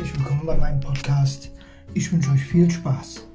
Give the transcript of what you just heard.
herzlich willkommen bei meinem Podcast. Ich wünsche euch viel Spaß.